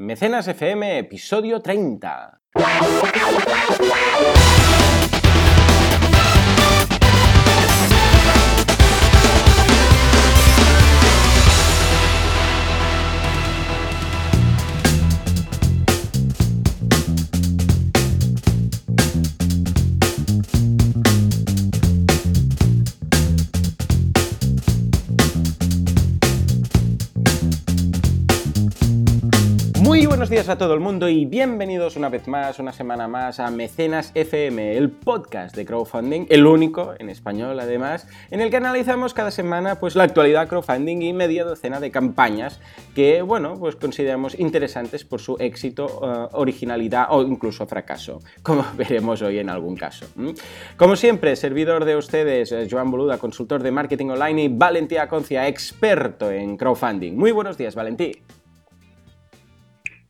Mecenas FM, episodio 30. Buenos días a todo el mundo y bienvenidos una vez más, una semana más a Mecenas FM, el podcast de crowdfunding, el único en español además, en el que analizamos cada semana pues la actualidad crowdfunding y media docena de campañas que, bueno, pues consideramos interesantes por su éxito, eh, originalidad o incluso fracaso, como veremos hoy en algún caso. Como siempre, servidor de ustedes, eh, Joan Boluda, consultor de marketing online y Valentí Aconcia, experto en crowdfunding. Muy buenos días, Valentí.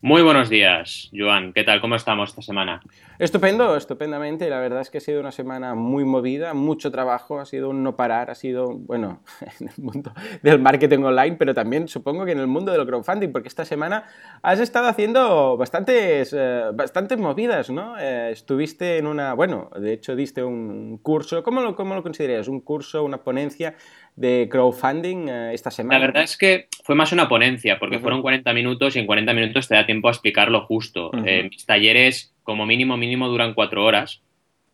Muy buenos días, Joan. ¿Qué tal? ¿Cómo estamos esta semana? Estupendo, estupendamente. La verdad es que ha sido una semana muy movida, mucho trabajo, ha sido un no parar, ha sido, bueno, en el mundo del marketing online, pero también supongo que en el mundo del crowdfunding, porque esta semana has estado haciendo bastantes, eh, bastantes movidas, ¿no? Eh, estuviste en una, bueno, de hecho diste un curso, ¿cómo lo, cómo lo considerarías? ¿Un curso, una ponencia de crowdfunding eh, esta semana? La verdad es que fue más una ponencia, porque fueron 40 minutos y en 40 minutos te da tiempo a explicarlo justo. Ujú. Eh, mis talleres, como mínimo, mínimo, duran 4 horas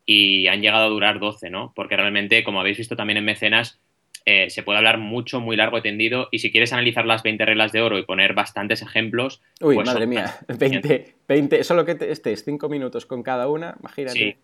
y han llegado a durar 12, ¿no? Porque realmente, como habéis visto también en Mecenas, eh, se puede hablar mucho, muy largo y tendido. Y si quieres analizar las 20 reglas de oro y poner bastantes ejemplos, Uy, pues madre mía, 20, 20, solo que te- estés 5 minutos con cada una, imagínate. Sí,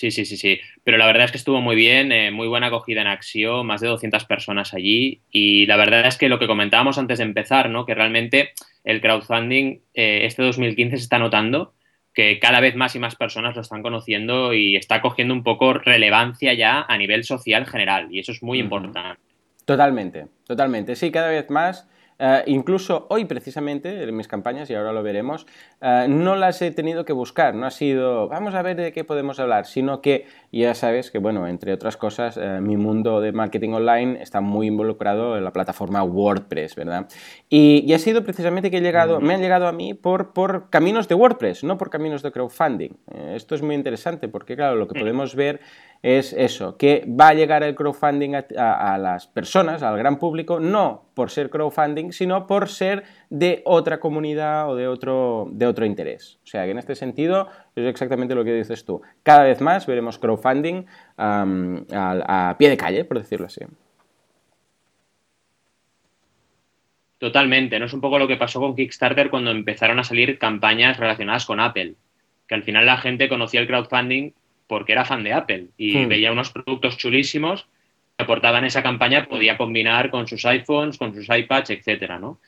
sí, sí, sí, sí. Pero la verdad es que estuvo muy bien, eh, muy buena acogida en Axio, más de 200 personas allí. Y la verdad es que lo que comentábamos antes de empezar, ¿no? Que realmente el crowdfunding eh, este 2015 se está notando que cada vez más y más personas lo están conociendo y está cogiendo un poco relevancia ya a nivel social general. Y eso es muy importante. Totalmente, totalmente. Sí, cada vez más. Eh, incluso hoy precisamente, en mis campañas, y ahora lo veremos, eh, no las he tenido que buscar. No ha sido, vamos a ver de qué podemos hablar, sino que ya sabes que, bueno, entre otras cosas, eh, mi mundo de marketing online está muy involucrado en la plataforma WordPress, ¿verdad? Y, y ha sido precisamente que he llegado, me han llegado a mí por, por caminos de WordPress, no por caminos de crowdfunding. Eh, esto es muy interesante porque, claro, lo que Mm. podemos ver es eso, que va a llegar el crowdfunding a, las personas, al gran público, no por ser crowdfunding, sino por ser de otra comunidad o de otro, de otro interés. O sea, que en este sentido es exactamente lo que dices tú. Cada vez más veremos crowdfunding a, a pie de calle, por decirlo así. Totalmente, ¿no? Es un poco lo que pasó con Kickstarter cuando empezaron a salir campañas relacionadas con Apple. Que al final la gente conocía el crowdfunding porque era fan de Apple y Hmm. veía unos productos chulísimos que aportaban esa campaña, podía combinar con sus iPhones, con sus iPads, etcétera, ¿no?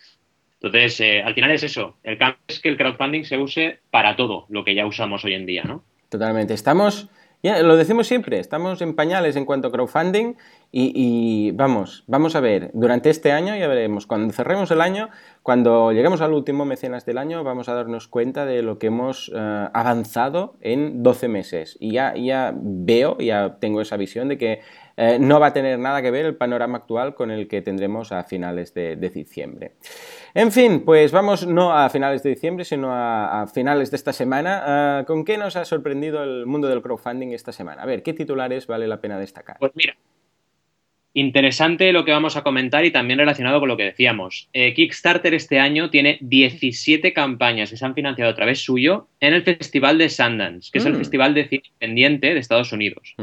Entonces, eh, al final es eso. El cambio es que el crowdfunding se use para todo lo que ya usamos hoy en día, ¿no? Totalmente. Estamos, lo decimos siempre, estamos en pañales en cuanto a crowdfunding y, y vamos, vamos a ver, durante este año ya veremos, cuando cerremos el año, cuando lleguemos al último mecenas del año, vamos a darnos cuenta de lo que hemos eh, avanzado en 12 meses. Y ya, ya veo, ya tengo esa visión de que eh, no va a tener nada que ver el panorama actual con el que tendremos a finales de, diciembre. En fin, pues vamos no a finales de diciembre, sino a, finales de esta semana. Ah, ¿Con qué nos ha sorprendido el mundo del crowdfunding esta semana? A ver, ¿qué titulares vale la pena destacar? Pues mira, interesante lo que vamos a comentar y también relacionado con lo que decíamos. Eh, Kickstarter este año tiene 17 campañas que se han financiado a través suyo en el Festival de Sundance, que es el Mm. festival de cine independiente de Estados Unidos.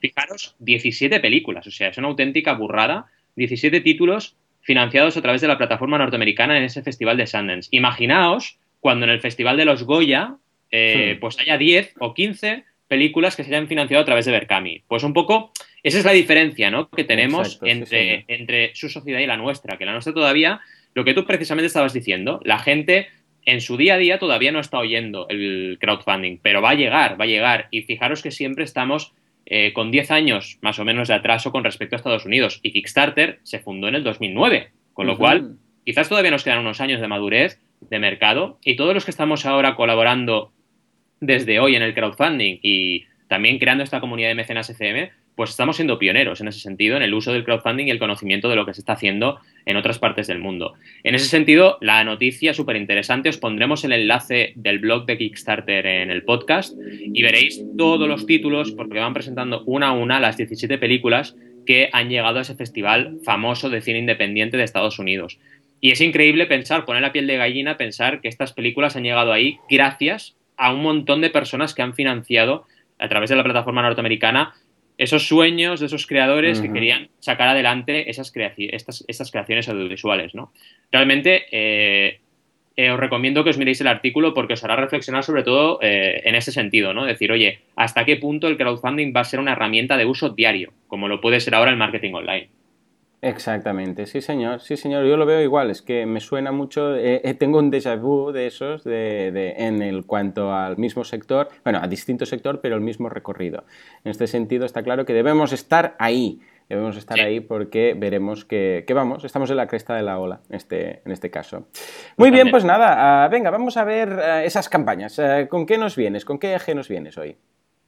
Fijaros, 17 películas, o sea, es una auténtica burrada. 17 títulos financiados a través de la plataforma norteamericana en ese Festival de Sundance. Imaginaos cuando en el Festival de los Goya eh, Sí. pues haya 10 o 15 películas que se hayan financiado a través de Berkami. Pues un poco, esa es la diferencia ¿no? que tenemos Exacto, entre, su sociedad y la nuestra, que la nuestra todavía, lo que tú precisamente estabas diciendo, la gente en su día a día todavía no está oyendo el crowdfunding, pero va a llegar, va a llegar. Y fijaros que siempre estamos eh, con 10 años más o menos de atraso con respecto a Estados Unidos. Y Kickstarter se fundó en el 2009, con lo cual quizás todavía nos quedan unos años de madurez de mercado y todos los que estamos ahora colaborando desde hoy en el crowdfunding y también creando esta comunidad de mecenas FM, pues estamos siendo pioneros en ese sentido, en el uso del crowdfunding y el conocimiento de lo que se está haciendo en otras partes del mundo. En ese sentido, la noticia súper interesante, os pondremos el enlace del blog de Kickstarter en el podcast y veréis todos los títulos porque van presentando una a una las 17 películas que han llegado a ese festival famoso de cine independiente de Estados Unidos. Y es increíble pensar, poner la piel de gallina, pensar que estas películas han llegado ahí gracias a un montón de personas que han financiado a través de la plataforma norteamericana esos sueños de esos creadores que querían sacar adelante esas, estas, creaciones audiovisuales, ¿no? Realmente eh, eh, os recomiendo que os miréis el artículo porque os hará reflexionar sobre todo eh, en ese sentido, ¿no? Decir, oye, ¿hasta qué punto el crowdfunding va a ser una herramienta de uso diario, como lo puede ser ahora el marketing online? Exactamente, sí señor, sí señor, yo lo veo igual, es que me suena mucho, eh, eh, tengo un déjà vu de esos de, en el cuanto al mismo sector, bueno, a distinto sector, pero el mismo recorrido. En este sentido está claro que debemos estar ahí, debemos estar ahí porque veremos que, vamos, estamos en la cresta de la ola en este, en este caso. Muy bien, pues nada, ah, venga, vamos a ver ah, esas campañas, ah, ¿con qué nos vienes? ¿Con qué eje nos vienes hoy?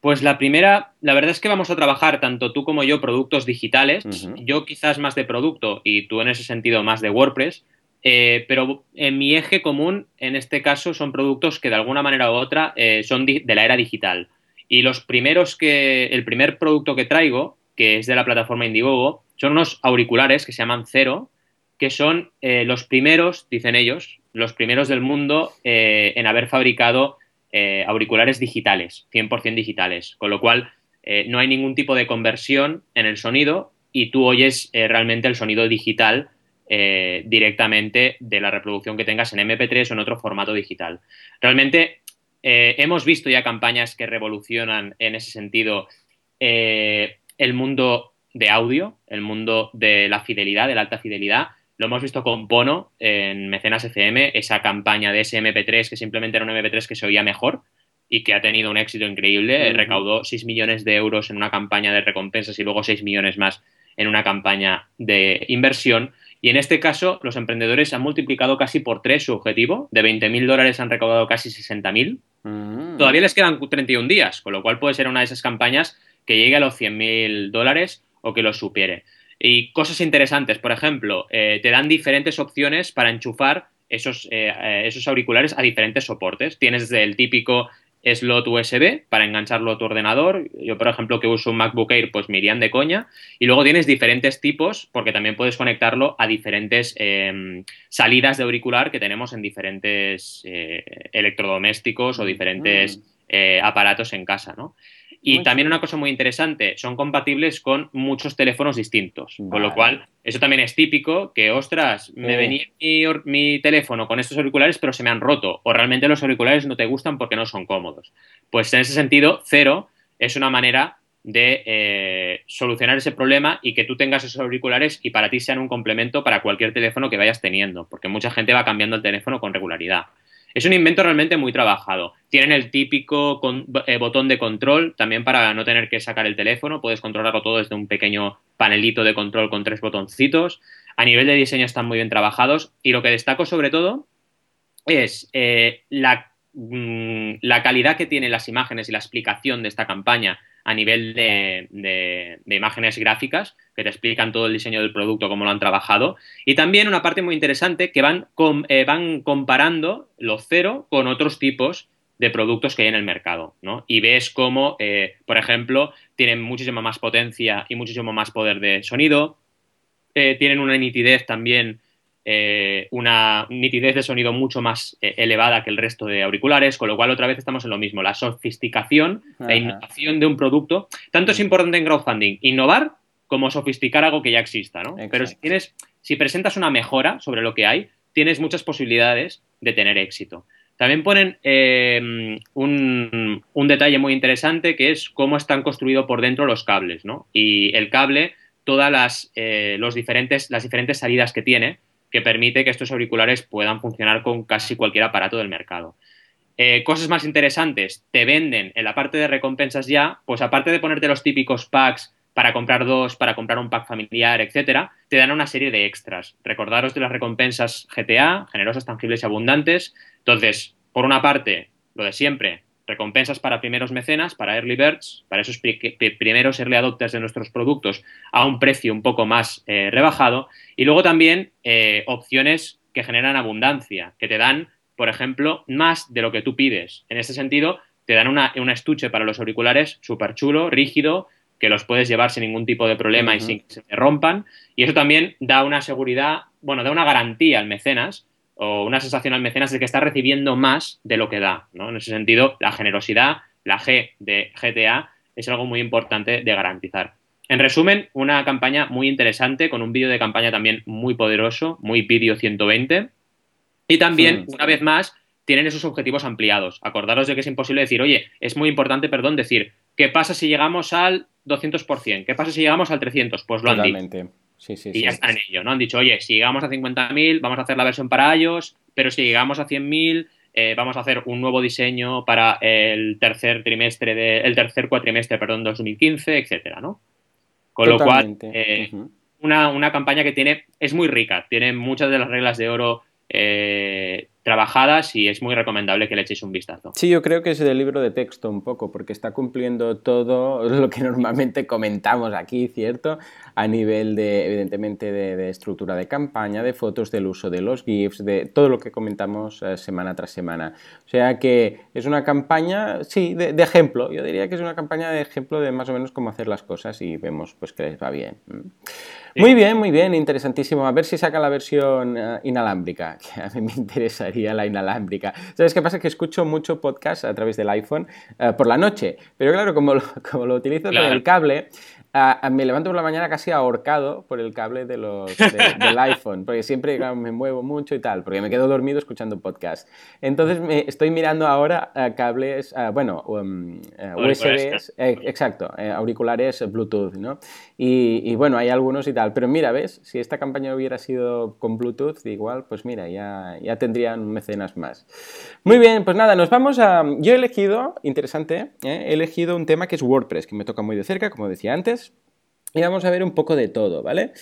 Pues la primera, la verdad es que vamos a trabajar tanto tú como yo productos digitales, yo quizás más de producto y tú en ese sentido más de WordPress, eh, pero en mi eje común en este caso son productos que de alguna manera u otra eh, son de la era digital. Y los primeros que, el primer producto que traigo, que es de la plataforma Indiegogo, son unos auriculares que se llaman Cero, que son eh, los primeros, dicen ellos, los primeros del mundo en haber fabricado eh, auriculares digitales, 100% digitales, con lo cual eh, no hay ningún tipo de conversión en el sonido y tú oyes eh, realmente el sonido digital directamente de la reproducción que tengas en MP3 o en otro formato digital. Realmente hemos visto ya campañas que revolucionan en ese sentido el mundo de audio, el mundo de la fidelidad, de la alta fidelidad, lo hemos visto con Bono en Mecenas FM, esa campaña de ese MP3 que simplemente era un MP3 que se oía mejor y que ha tenido un éxito increíble. Recaudó 6 millones de euros en una campaña de recompensas y luego 6 millones más en una campaña de inversión. Y en este caso, los emprendedores han multiplicado casi por tres su objetivo. De 20.000 dólares han recaudado casi 60.000. Mm. Todavía les quedan 31 días, con lo cual puede ser una de esas campañas que llegue a los 100.000 dólares o que los supere. Y cosas interesantes, por ejemplo, eh, te dan diferentes opciones para enchufar esos, eh, eh, esos auriculares a diferentes soportes. Tienes el típico slot USB para engancharlo a tu ordenador. Yo, por ejemplo, que uso un MacBook Air, pues me irían de coña. Y luego tienes diferentes tipos, porque también puedes conectarlo a diferentes em, salidas de auricular que tenemos en diferentes electrodomésticos o diferentes mm. aparatos en casa, ¿no? Y también una cosa muy interesante, son compatibles con muchos teléfonos distintos, con lo cual eso también es típico, que ostras, me venía mi, teléfono con estos auriculares pero se me han roto, o realmente los auriculares no te gustan porque no son cómodos. Pues en ese sentido, cero es una manera de eh, solucionar ese problema y que tú tengas esos auriculares y para ti sean un complemento para cualquier teléfono que vayas teniendo, porque mucha gente va cambiando el teléfono con regularidad. Es un invento realmente muy trabajado. Tienen el típico eh, botón de control, también para no tener que sacar el teléfono, puedes controlarlo todo desde un pequeño panelito de control con tres botoncitos. A nivel de diseño están muy bien trabajados y lo que destaco sobre todo es eh, la, mm, la calidad que tienen las imágenes y la explicación de esta campaña a nivel de, imágenes gráficas que te explican todo el diseño del producto, cómo lo han trabajado. Y también una parte muy interesante que van, eh, van comparando los cero con otros tipos de productos que hay en el mercado, ¿no? Y ves cómo, eh, por ejemplo, tienen muchísima más potencia y muchísimo más poder de sonido, eh, tienen una nitidez también eh, una nitidez de sonido mucho más eh, elevada que el resto de auriculares, con lo cual otra vez estamos en lo mismo, la sofisticación, la innovación de un producto. Tanto es importante en crowdfunding innovar como sofisticar algo que ya exista, ¿no? Pero si tienes, si presentas una mejora sobre lo que hay, tienes muchas posibilidades de tener éxito. También ponen eh, un, un, detalle muy interesante que es cómo están construidos por dentro los cables, ¿no? Y el cable, todas las, los diferentes, las diferentes salidas que tiene, que permite que estos auriculares puedan funcionar con casi cualquier aparato del mercado. Eh, cosas más interesantes, te venden en la parte de recompensas ya, pues aparte de ponerte los típicos packs para comprar dos, para comprar un pack familiar, etcétera, te dan una serie de extras. Recordaros de las recompensas GTA, generosas, tangibles y abundantes. Entonces, por una parte, lo de siempre, recompensas para primeros mecenas, para early birds, para esos primeros early adopters de nuestros productos a un precio un poco más eh, rebajado. Y luego también eh, opciones que generan abundancia, que te dan, por ejemplo, más de lo que tú pides. En este sentido, te dan una, un estuche para los auriculares súper chulo, rígido, que los puedes llevar sin ningún tipo de problema y sin que se rompan. Y eso también da una seguridad, bueno, da una garantía al mecenas o una sensación al mecenas de que está recibiendo más de lo que da. ¿no? En ese sentido, la generosidad, la G de GTA, es algo muy importante de garantizar. En resumen, una campaña muy interesante, con un vídeo de campaña también muy poderoso, muy vídeo 120. Y también, una vez más, tienen esos objetivos ampliados. Acordaros de que es imposible decir, oye, es muy importante, perdón, decir, ¿qué pasa si llegamos al 200%? ¿Qué pasa si llegamos al 300%? Pues lo han dicho. Sí, sí, y ya están en ello, ¿no? Han dicho, oye, si llegamos a 50.000, vamos a hacer la versión para ellos, pero si llegamos a 100.000, eh, vamos a hacer un nuevo diseño para el tercer trimestre, de, el tercer cuatrimestre, perdón, 2015, etcétera, ¿no? Con lo cual, eh, una, una, campaña que tiene, es muy rica, tiene muchas de las reglas de oro eh, trabajadas y es muy recomendable que le echéis un vistazo. Sí, yo creo que es del libro de texto un poco, porque está cumpliendo todo lo que normalmente comentamos aquí, ¿cierto? A nivel de, evidentemente, de, estructura de campaña, de fotos, del uso de los GIFs, de todo lo que comentamos eh, semana tras semana. O sea que es una campaña, sí, de, ejemplo. Yo diría que es una campaña de ejemplo de más o menos cómo hacer las cosas y vemos pues que les va bien. Muy bien, muy bien, interesantísimo. A ver si saca la versión eh, inalámbrica, que a mí me interesaría la inalámbrica. ¿Sabes qué pasa? Que escucho mucho podcast a través del iPhone eh, por la noche, pero claro, como lo, como lo utilizo con el cable, me levanto por la mañana casi ahorcado por el cable de los, del iPhone, porque siempre me muevo mucho y tal, porque me quedo dormido escuchando podcast. Entonces me estoy mirando ahora cables, bueno, um, USBs, eh, exacto, eh, auriculares Bluetooth, ¿no? Y, y, bueno, hay algunos y tal, pero mira, ¿ves? Si esta campaña hubiera sido con Bluetooth, igual, pues mira, ya, ya tendrían mecenas más. Muy bien, pues nada, nos vamos a... Yo he elegido, interesante, ¿eh? he elegido un tema que es WordPress, que me toca muy de cerca, como decía antes. Y vamos a ver un poco de todo, ¿vale?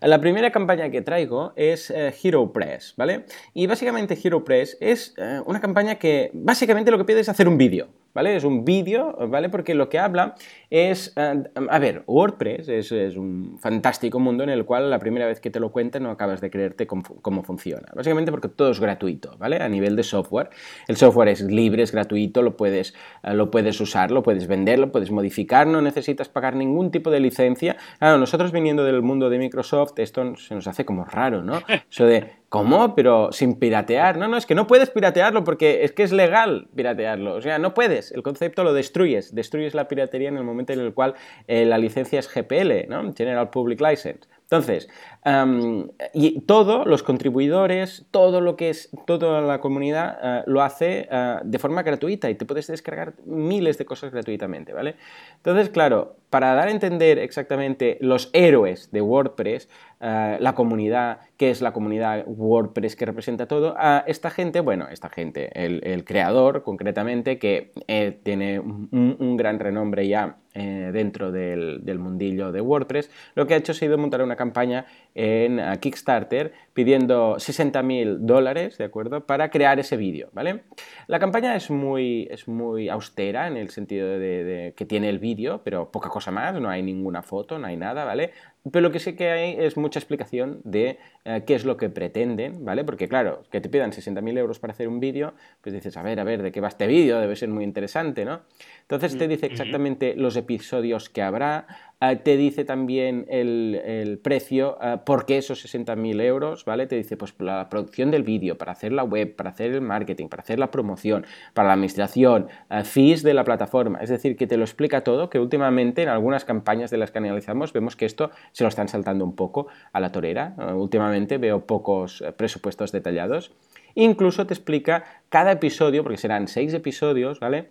La primera campaña que traigo es eh, Hero Press, ¿vale? Y básicamente Hero Press es eh, una campaña que básicamente lo que pide es hacer un vídeo, ¿vale? Es un vídeo, ¿vale? Porque lo que habla es, eh, a ver, WordPress es, un fantástico mundo en el cual la primera vez que te lo cuentan no acabas de creerte cómo, funciona. Básicamente porque todo es gratuito, ¿vale? A nivel de software. El software es libre, es gratuito, lo puedes, eh, lo puedes usar, lo puedes vender, lo puedes modificar, no necesitas pagar ningún tipo de licencia. Claro, nosotros viniendo del mundo de Microsoft, esto se nos hace como raro, ¿no? Eso de ¿Cómo? Pero sin piratear. No, no, es que no puedes piratearlo porque es que es legal piratearlo. O sea, no puedes. El concepto lo destruyes. Destruyes la piratería en el momento en el cual eh, la licencia es GPL, ¿no? General Public License. Entonces, y todo, los contribuidores, todo lo que es, toda la comunidad eh, lo hace eh, de forma gratuita y te puedes descargar miles de cosas gratuitamente, ¿vale? Entonces, claro, para dar a entender exactamente los héroes de WordPress, eh, la comunidad, que es la comunidad WordPress que representa todo, a esta gente, bueno, esta gente, el, creador concretamente, que tiene un, gran renombre ya dentro del mundillo de WordPress, lo que ha hecho ha sido montar una campaña en Kickstarter pidiendo 60.000 dólares, ¿de acuerdo?, para crear ese vídeo, ¿vale? La campaña es muy, es muy austera en el sentido de, que tiene el vídeo, pero poca cosa más, no hay ninguna foto, no hay nada, ¿vale? Pero lo que sí que hay es mucha explicación de eh, qué es lo que pretenden, ¿vale? Porque claro, que te pidan 60.000 euros para hacer un vídeo, pues dices, a ver, a ver, ¿de qué va este vídeo? Debe ser muy interesante, ¿no? Entonces te dice exactamente los episodios que habrá, te dice también el, precio, eh, por qué esos 60.000 euros, ¿vale? Te dice, pues la producción del vídeo, para hacer la web, para hacer el marketing, para hacer la promoción, para la administración, fees de la plataforma, es decir, que te lo explica todo, que últimamente en algunas campañas de las que analizamos vemos que esto se lo están saltando un poco a la torera. Últimamente veo pocos eh, presupuestos detallados. Incluso te explica cada episodio, porque serán seis episodios, ¿vale?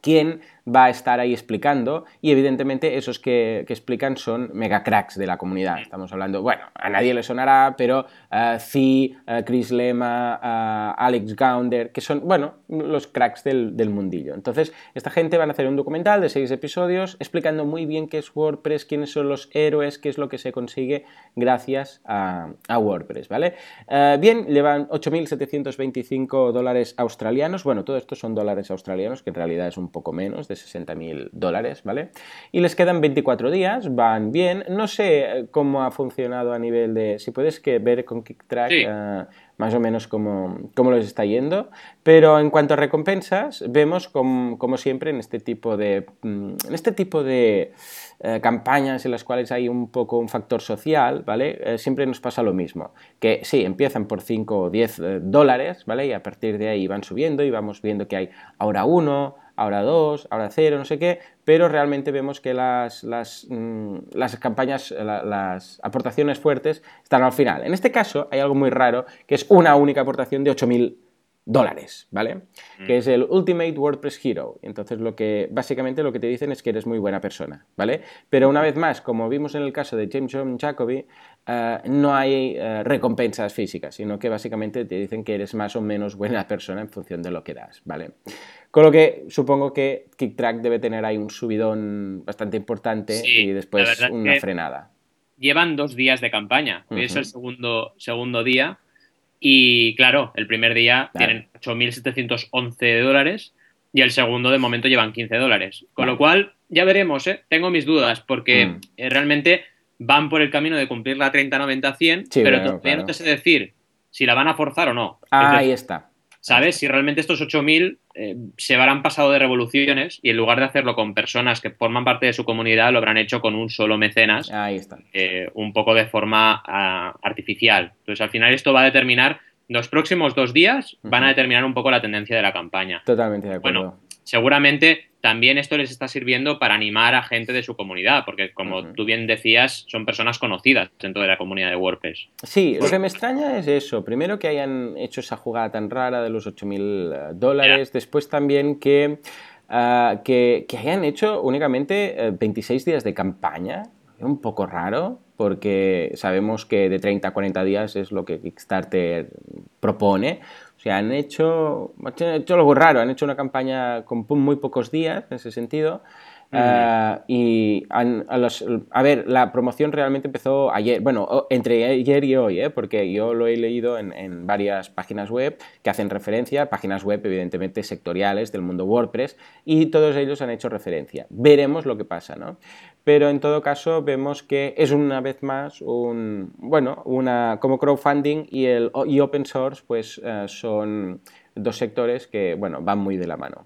quién va a estar ahí explicando y evidentemente esos que, explican son mega cracks de la comunidad. Estamos hablando, bueno, a nadie le sonará, pero uh, Chris Lema, Alex Gounder, que son, bueno, los cracks del, del, mundillo. Entonces, esta gente van a hacer un documental de seis episodios explicando muy bien qué es WordPress, quiénes son los héroes, qué es lo que se consigue gracias a, WordPress, ¿vale? bien, llevan 8.725 dólares australianos, bueno, todo esto son dólares australianos, que en realidad es un poco menos, de 60.000 dólares, ¿vale? Y les quedan 24 días, van bien. No sé eh, cómo ha funcionado a nivel de... Si puedes que ver con KickTrack eh, más o menos cómo, cómo, les está yendo, pero en cuanto a recompensas, vemos como, siempre en este tipo de... Mm, en este tipo de eh, campañas en las cuales hay un poco un factor social, ¿vale? siempre nos pasa lo mismo, que sí, empiezan por 5 o 10 dólares, ¿vale? Y a partir de ahí van subiendo y vamos viendo que hay ahora uno, ahora dos, ahora cero, no sé qué, pero realmente vemos que las, las, mm, las campañas, las aportaciones fuertes están al final. En este caso hay algo muy raro, que es una única aportación de 8.000 dólares, ¿vale? Que mm. es el Ultimate WordPress Hero. Entonces, lo que básicamente lo que te dicen es que eres muy buena persona, ¿vale? Pero una vez más, como vimos en el caso de James John Jacoby, eh, no hay eh, recompensas físicas, sino que básicamente te dicen que eres más o menos buena persona en función de lo que das, ¿vale? Con lo que supongo que KickTrack debe tener ahí un subidón bastante importante y después una frenada. Llevan dos días de campaña. Hoy es el segundo, segundo día. Y claro, el primer día tienen 8.711 dólares y el segundo de momento llevan 15 dólares. Con lo cual, ya veremos, ¿eh? Tengo mis dudas porque mm. eh, realmente van por el camino de cumplir la 30-90-100, pero todavía no te sé decir si la van a forzar o no. ahí está. ¿Sabes? Si realmente estos 8.000 eh, se habrán pasado de revoluciones y en lugar de hacerlo con personas que forman parte de su comunidad, lo habrán hecho con un solo mecenas. Ahí está. Eh, un poco de forma ah, artificial. Entonces, al final, esto va a determinar. Los próximos dos días van a determinar un poco la tendencia de la campaña. Totalmente de acuerdo. Bueno, seguramente también esto les está sirviendo para animar a gente de su comunidad, porque como tú bien decías, son personas conocidas dentro de la comunidad de WordPress. Sí, lo que me extraña es eso. Primero que hayan hecho esa jugada tan rara de los 8.000 eh, dólares, después también que, ah, que, hayan hecho únicamente 26 eh, días de campaña, un poco raro, porque sabemos que de 30 a 40 días es lo que Kickstarter propone han hecho, han hecho algo raro, han hecho una campaña con muy pocos días en ese sentido. Eh, y a, ver, la promoción realmente empezó ayer, bueno, entre ayer y hoy, ¿eh? porque yo lo he leído en, en, varias páginas web que hacen referencia, páginas web evidentemente sectoriales del mundo WordPress, y todos ellos han hecho referencia. Veremos lo que pasa, ¿no? pero en todo caso vemos que es una vez más un, bueno, una, como crowdfunding y, el, y open source pues eh, son dos sectores que, bueno, van muy de la mano.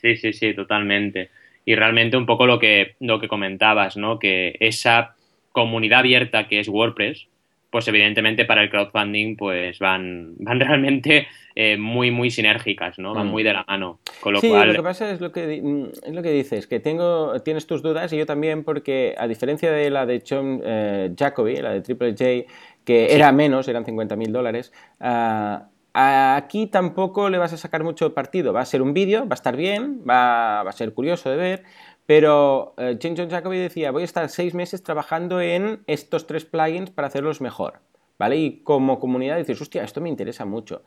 Sí, sí, sí, totalmente. Y realmente un poco lo que, lo que comentabas, ¿no? Que esa comunidad abierta que es WordPress, pues evidentemente para el crowdfunding pues van, van realmente eh, muy, muy sinérgicas, ¿no? Van mm. muy de la mano. Con lo sí, cual... lo que pasa es lo que, mm, es lo que dices, que tengo, tienes tus dudas y yo también porque a diferencia de la de John eh, Jacoby, la de Triple J, que era menos, eran 50.000 dólares, ah, aquí tampoco le vas a sacar mucho partido. Va a ser un vídeo, va a estar bien, va, va a ser curioso de ver, pero eh, James John Jacoby decía, voy a estar seis meses trabajando en estos tres plugins para hacerlos mejor. ¿Vale? Y como comunidad dices, hostia, esto me interesa mucho.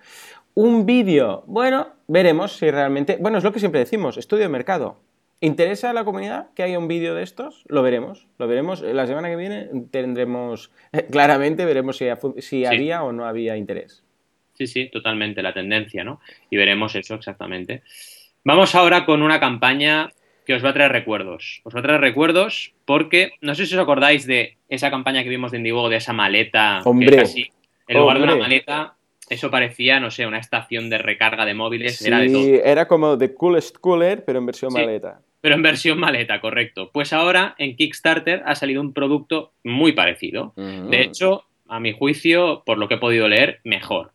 Un vídeo, bueno, veremos si realmente... Bueno, es lo que siempre decimos, estudio de mercado. ¿Interesa a la comunidad que haya un vídeo de estos? Lo veremos, lo veremos. La semana que viene tendremos, claramente veremos si, si había o no había interés. Sí, sí, totalmente, la tendencia, ¿no? Y veremos eso exactamente. Vamos ahora con una campaña que os va a traer recuerdos. Os va a traer recuerdos porque no sé si os acordáis de esa campaña que vimos de Indiegogo, de esa maleta. Hombre. en lugar de una maleta, eso parecía, no sé, una estación de recarga de móviles. Sí, era, de todo. era como The Coolest Cooler, pero en versión maleta. Pero en versión maleta, correcto. Pues ahora en Kickstarter ha salido un producto muy parecido. De hecho, a mi juicio, por lo que he podido leer, mejor.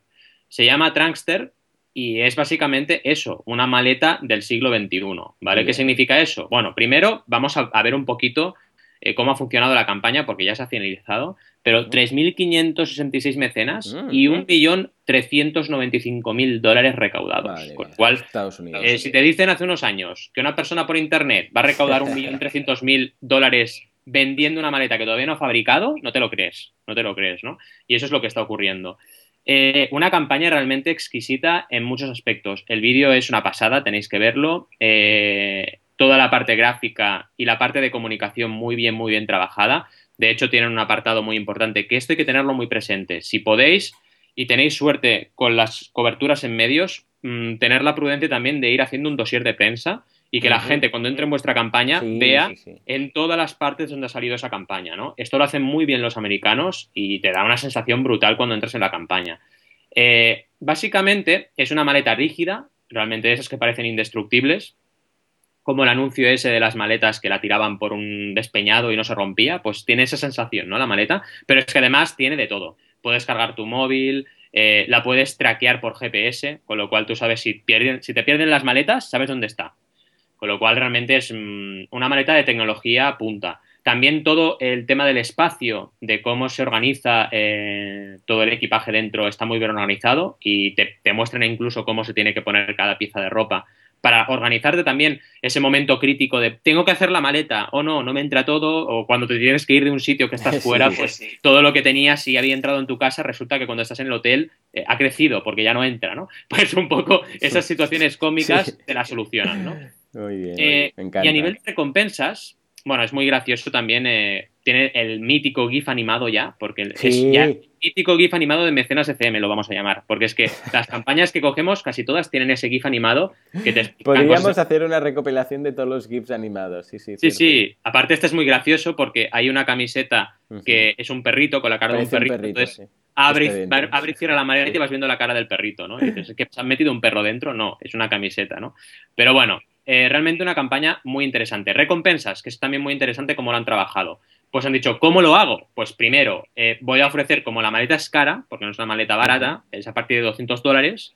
Se llama Trunkster y es básicamente eso, una maleta del siglo XXI, ¿vale? ¿Qué significa eso? Bueno, primero vamos a, ver un poquito eh, cómo ha funcionado la campaña, porque ya se ha finalizado, pero 3.566 mm. mecenas mm, y 1.395.000 dólares recaudados. con lo cual, eh, si te dicen hace unos años que una persona por internet va a recaudar 1.300.000 dólares vendiendo una maleta que todavía no ha fabricado, no te lo crees, no te lo crees, ¿no? Y eso es lo que está ocurriendo. Eh, una campaña realmente exquisita en muchos aspectos. El vídeo es una pasada, tenéis que verlo. Eh, toda la parte gráfica y la parte de comunicación muy bien, muy bien trabajada. De hecho, tienen un apartado muy importante que esto hay que tenerlo muy presente. Si podéis y tenéis suerte con las coberturas en medios, mm, tener la prudencia también de ir haciendo un dossier de prensa y que la gente cuando entre en vuestra campaña vea en todas las partes donde ha salido esa campaña, ¿no? Esto lo hacen muy bien los americanos y te da una sensación brutal cuando entras en la campaña. Eh, básicamente es una maleta rígida, realmente esas que parecen indestructibles, como el anuncio ese de las maletas que la tiraban por un despeñado y no se rompía, pues tiene esa sensación, ¿no? La maleta, pero es que además tiene de todo. Puedes cargar tu móvil, eh, la puedes traquear por GPS, con lo cual tú sabes si, pierden, si te pierden las maletas, sabes dónde está. Con lo cual realmente es mm, una maleta de tecnología punta. También todo el tema del espacio, de cómo se organiza eh, todo el equipaje dentro, está muy bien organizado y te, te, muestran incluso cómo se tiene que poner cada pieza de ropa para organizarte también ese momento crítico de tengo que hacer la maleta o no, no me entra todo, o cuando te tienes que ir de un sitio que estás fuera, pues todo lo que tenías, si había entrado en tu casa, resulta que cuando estás en el hotel eh, ha crecido porque ya no entra, ¿no? Pues un poco esas situaciones cómicas te las solucionan, ¿no? Muy bien. Eh, y a nivel de recompensas, bueno, es muy gracioso también. Eh, tiene el mítico GIF animado ya, porque es ya el mítico GIF animado de Mecenas FM, lo vamos a llamar. Porque es que las campañas que cogemos, casi todas tienen ese GIF animado que te Podríamos hacer una recopilación de todos los GIFs animados, sí, sí. Sí, sí. Aparte, este es muy gracioso porque hay una camiseta que es un perrito con la cara de un perrito. entonces, abre, abre y cierra la maleta y vas viendo la cara del perrito, ¿no? Y dices, ¿que se han metido un perro dentro? No, es una camiseta, ¿no? Pero bueno, eh, realmente una campaña muy interesante. Recompensas, que es también muy interesante cómo lo han trabajado. Pues han dicho, ¿cómo lo hago? Pues primero, eh, voy a ofrecer, como la maleta es cara, porque no es una maleta barata, es a partir de 200 dólares,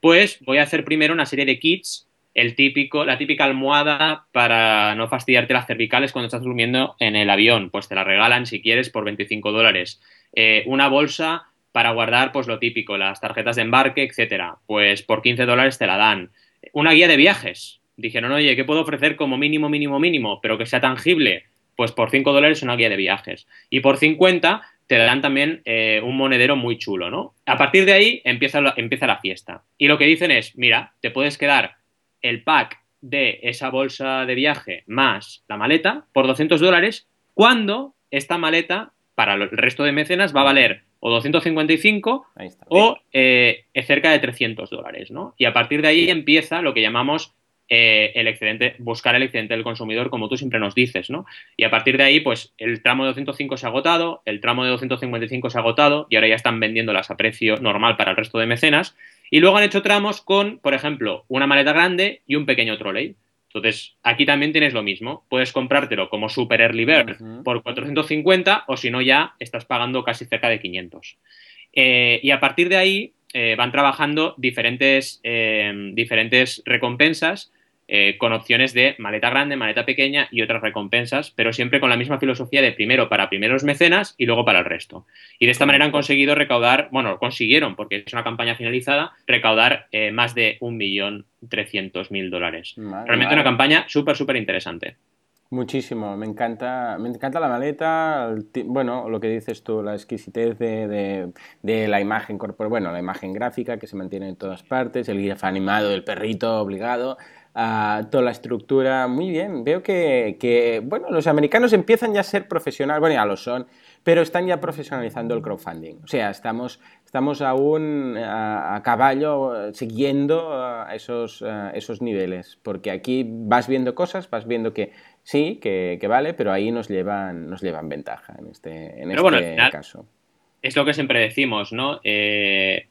pues voy a hacer primero una serie de kits, el típico, la típica almohada para no fastidiarte las cervicales cuando estás durmiendo en el avión, pues te la regalan si quieres por 25 dólares. Eh, una bolsa para guardar, pues lo típico, las tarjetas de embarque, etcétera, pues por 15 dólares te la dan. Una guía de viajes, dijeron, oye, ¿qué puedo ofrecer como mínimo, mínimo, mínimo, pero que sea tangible? Pues por 5 dólares una guía de viajes. Y por 50 te dan también eh, un monedero muy chulo, ¿no? A partir de ahí empieza la, empieza la fiesta. Y lo que dicen es, mira, te puedes quedar el pack de esa bolsa de viaje más la maleta por 200 dólares cuando esta maleta para el resto de mecenas va a valer o 255 o eh, cerca de 300 dólares, ¿no? Y a partir de ahí empieza lo que llamamos eh, el excedente, buscar el excedente del consumidor, como tú siempre nos dices, ¿no? Y a partir de ahí, pues el tramo de 205 se ha agotado, el tramo de 255 se ha agotado y ahora ya están vendiéndolas a precio normal para el resto de mecenas. Y luego han hecho tramos con, por ejemplo, una maleta grande y un pequeño trolley. Entonces, aquí también tienes lo mismo. Puedes comprártelo como Super Early Bird por 450 o si no ya estás pagando casi cerca de 500. Eh, y a partir de ahí eh, van trabajando diferentes, diferentes recompensas eh, con opciones de maleta grande, maleta pequeña y otras recompensas, pero siempre con la misma filosofía de primero para primeros mecenas y luego para el resto. Y de esta manera han conseguido recaudar, bueno, consiguieron, porque es una campaña finalizada, recaudar eh, más de 1.300.000 dólares. Realmente una campaña súper, súper interesante. Muchísimo, me encanta, me encanta la maleta, bueno, lo que dices tú, la exquisitez de, de, la imagen corporal, bueno, la imagen gráfica que se mantiene en todas partes, el GIF animado del perrito obligado, toda la estructura. Muy bien, veo que, bueno, los americanos empiezan ya a ser profesionales, bueno, ya lo son, pero están ya profesionalizando el crowdfunding. O sea, estamos, estamos aún a, caballo siguiendo esos, esos niveles, porque aquí vas viendo cosas, vas viendo que sí, que, vale, pero ahí nos llevan, nos llevan ventaja en este, en este caso. Es lo que siempre decimos, ¿no? Eh,